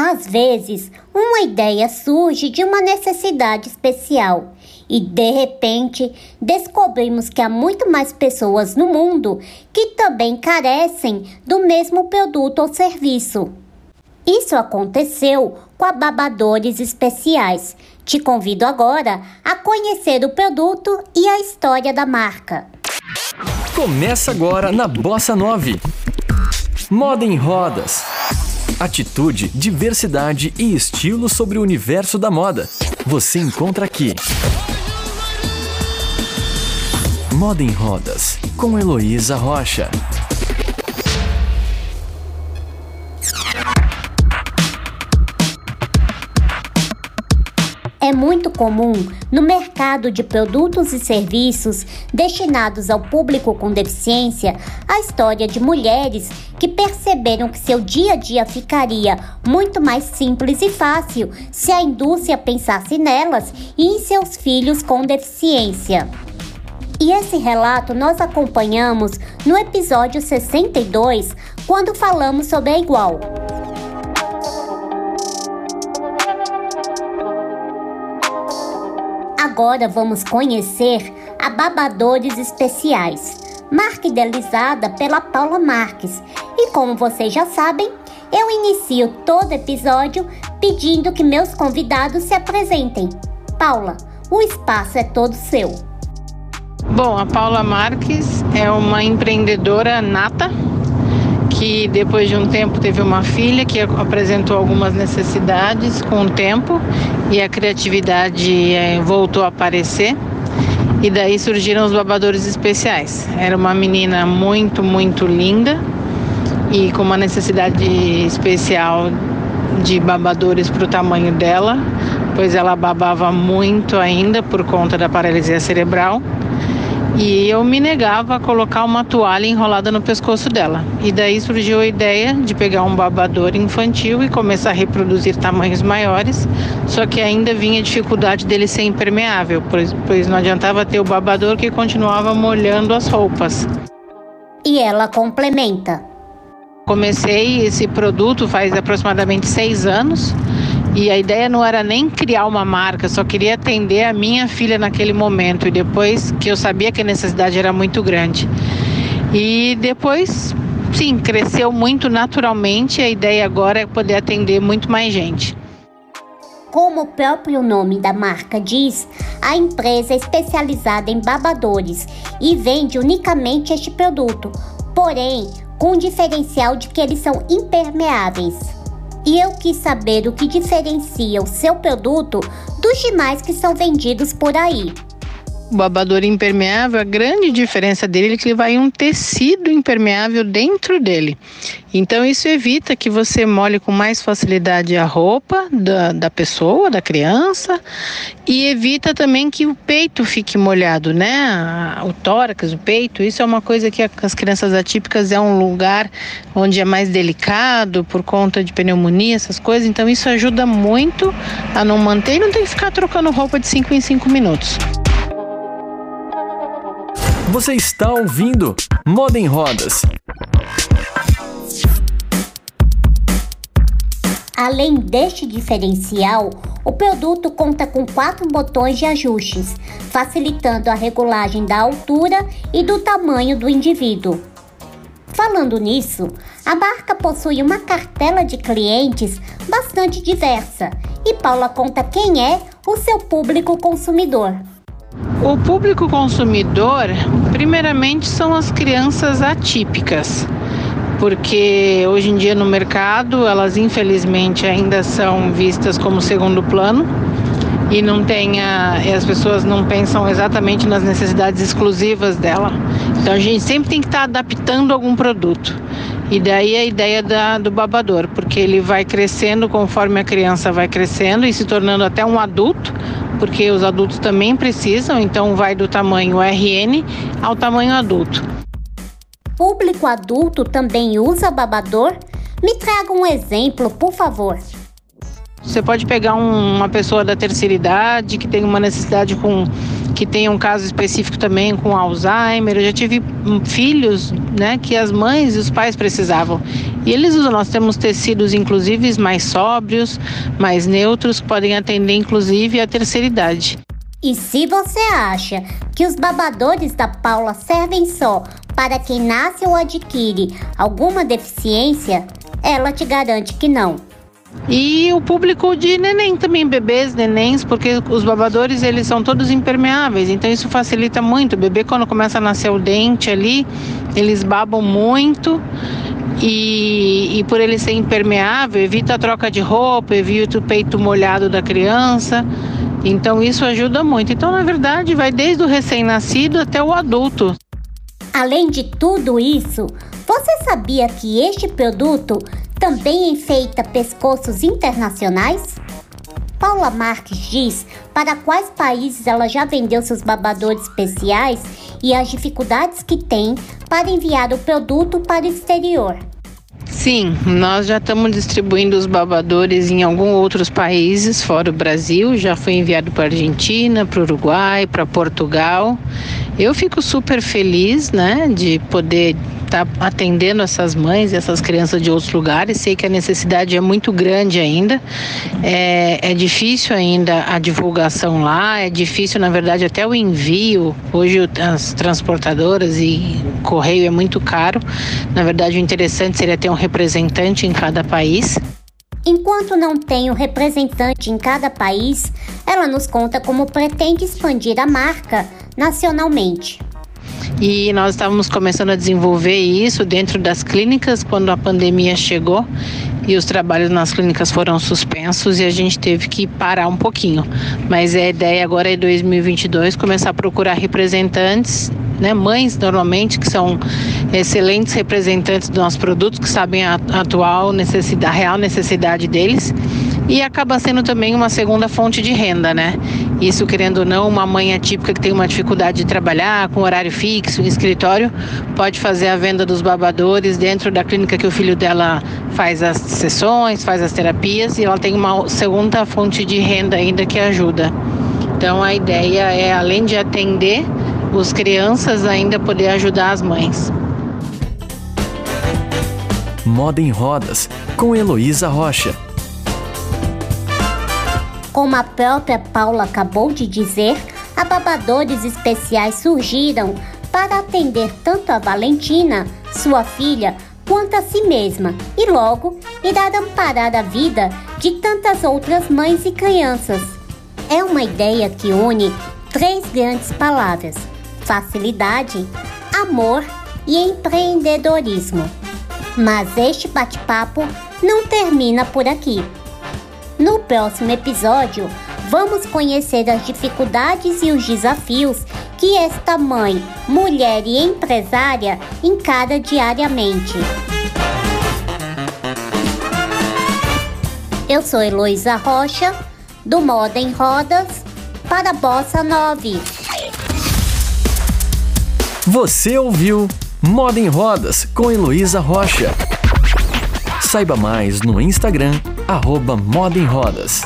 Às vezes, uma ideia surge de uma necessidade especial e de repente descobrimos que há muito mais pessoas no mundo que também carecem do mesmo produto ou serviço. Isso aconteceu com a Babadores Especiais. Te convido agora a conhecer o produto e a história da marca. Começa agora na Bossa 9. Moda em rodas. Atitude, diversidade e estilo sobre o universo da moda. Você encontra aqui. Moda em Rodas, com Heloísa Rocha. É muito comum no mercado de produtos e serviços destinados ao público com deficiência a história de mulheres que perceberam que seu dia a dia ficaria muito mais simples e fácil se a indústria pensasse nelas e em seus filhos com deficiência. E esse relato nós acompanhamos no episódio 62, quando falamos sobre a Igual. Agora vamos conhecer a Babadores Especiais, marca idealizada pela Paula Marques. E como vocês já sabem, eu inicio todo episódio pedindo que meus convidados se apresentem. Paula, o espaço é todo seu. Bom, a Paula Marques é uma empreendedora nata que depois de um tempo teve uma filha que apresentou algumas necessidades com o tempo e a criatividade é, voltou a aparecer. E daí surgiram os babadores especiais. Era uma menina muito, muito linda e com uma necessidade especial de babadores para o tamanho dela, pois ela babava muito ainda por conta da paralisia cerebral e eu me negava a colocar uma toalha enrolada no pescoço dela. E daí surgiu a ideia de pegar um babador infantil e começar a reproduzir tamanhos maiores, só que ainda vinha a dificuldade dele ser impermeável, pois, pois não adiantava ter o babador que continuava molhando as roupas. E ela complementa. Comecei esse produto faz aproximadamente seis anos e a ideia não era nem criar uma marca, só queria atender a minha filha naquele momento. E depois que eu sabia que a necessidade era muito grande. E depois, sim, cresceu muito naturalmente. A ideia agora é poder atender muito mais gente. Como o próprio nome da marca diz, a empresa é especializada em babadores e vende unicamente este produto, porém com o diferencial de que eles são impermeáveis e eu quis saber o que diferencia o seu produto dos demais que são vendidos por aí. O babador impermeável, a grande diferença dele é que ele vai um tecido impermeável dentro dele. Então isso evita que você molhe com mais facilidade a roupa da, da pessoa, da criança, e evita também que o peito fique molhado, né? O tórax, o peito, isso é uma coisa que as crianças atípicas é um lugar onde é mais delicado por conta de pneumonia, essas coisas. Então isso ajuda muito a não manter e não tem que ficar trocando roupa de 5 em 5 minutos. Você está ouvindo Moda em Rodas. Além deste diferencial, o produto conta com quatro botões de ajustes, facilitando a regulagem da altura e do tamanho do indivíduo. Falando nisso, a marca possui uma cartela de clientes bastante diversa e Paula conta quem é o seu público consumidor. O público consumidor, primeiramente, são as crianças atípicas, porque hoje em dia no mercado elas infelizmente ainda são vistas como segundo plano e não tem a, e as pessoas não pensam exatamente nas necessidades exclusivas dela. Então a gente sempre tem que estar adaptando algum produto. E daí a ideia da, do babador, porque ele vai crescendo conforme a criança vai crescendo e se tornando até um adulto, porque os adultos também precisam, então vai do tamanho RN ao tamanho adulto. Público adulto também usa babador? Me traga um exemplo, por favor. Você pode pegar um, uma pessoa da terceira idade que tem uma necessidade com que tem um caso específico também com Alzheimer. Eu já tive hum, filhos, né, que as mães e os pais precisavam. E eles usam, nós temos tecidos inclusive mais sóbrios, mais neutros, que podem atender inclusive a terceira idade. E se você acha que os babadores da Paula servem só para quem nasce ou adquire alguma deficiência, ela te garante que não. E o público de neném também, bebês, nenéns, porque os babadores eles são todos impermeáveis, então isso facilita muito. O bebê quando começa a nascer o dente ali, eles babam muito e, e por ele ser impermeável, evita a troca de roupa, evita o peito molhado da criança. Então isso ajuda muito. Então, na verdade, vai desde o recém-nascido até o adulto. Além de tudo isso, você sabia que este produto também enfeita pescoços internacionais? Paula Marques diz para quais países ela já vendeu seus babadores especiais e as dificuldades que tem para enviar o produto para o exterior. Sim, nós já estamos distribuindo os babadores em alguns outros países fora o Brasil. Já foi enviado para a Argentina, para o Uruguai, para Portugal. Eu fico super feliz, né, de poder estar tá atendendo essas mães, essas crianças de outros lugares. Sei que a necessidade é muito grande ainda. É, é difícil ainda a divulgação lá, é difícil, na verdade, até o envio. Hoje as transportadoras e correio é muito caro. Na verdade, o interessante seria ter um representante em cada país. Enquanto não tem um representante em cada país, ela nos conta como pretende expandir a marca nacionalmente. E nós estávamos começando a desenvolver isso dentro das clínicas quando a pandemia chegou e os trabalhos nas clínicas foram suspensos e a gente teve que parar um pouquinho. Mas a ideia agora é 2022 começar a procurar representantes, né, mães normalmente que são excelentes representantes dos nossos produtos que sabem a atual necessidade, a real necessidade deles e acaba sendo também uma segunda fonte de renda, né? Isso, querendo ou não, uma mãe atípica que tem uma dificuldade de trabalhar com horário fixo, em escritório, pode fazer a venda dos babadores dentro da clínica que o filho dela faz as sessões, faz as terapias e ela tem uma segunda fonte de renda ainda que ajuda. Então a ideia é, além de atender os crianças, ainda poder ajudar as mães. Moda em Rodas, com Heloísa Rocha. Como a própria Paula acabou de dizer, ababadores especiais surgiram para atender tanto a Valentina, sua filha, quanto a si mesma e logo irá amparar a vida de tantas outras mães e crianças. É uma ideia que une três grandes palavras: facilidade, amor e empreendedorismo. Mas este bate-papo não termina por aqui. No próximo episódio, vamos conhecer as dificuldades e os desafios que esta mãe, mulher e empresária encara diariamente. Eu sou Heloísa Rocha, do Moda em Rodas, para Bossa 9. Você ouviu Moda em Rodas com Heloísa Rocha. Saiba mais no Instagram arroba Moda em Rodas.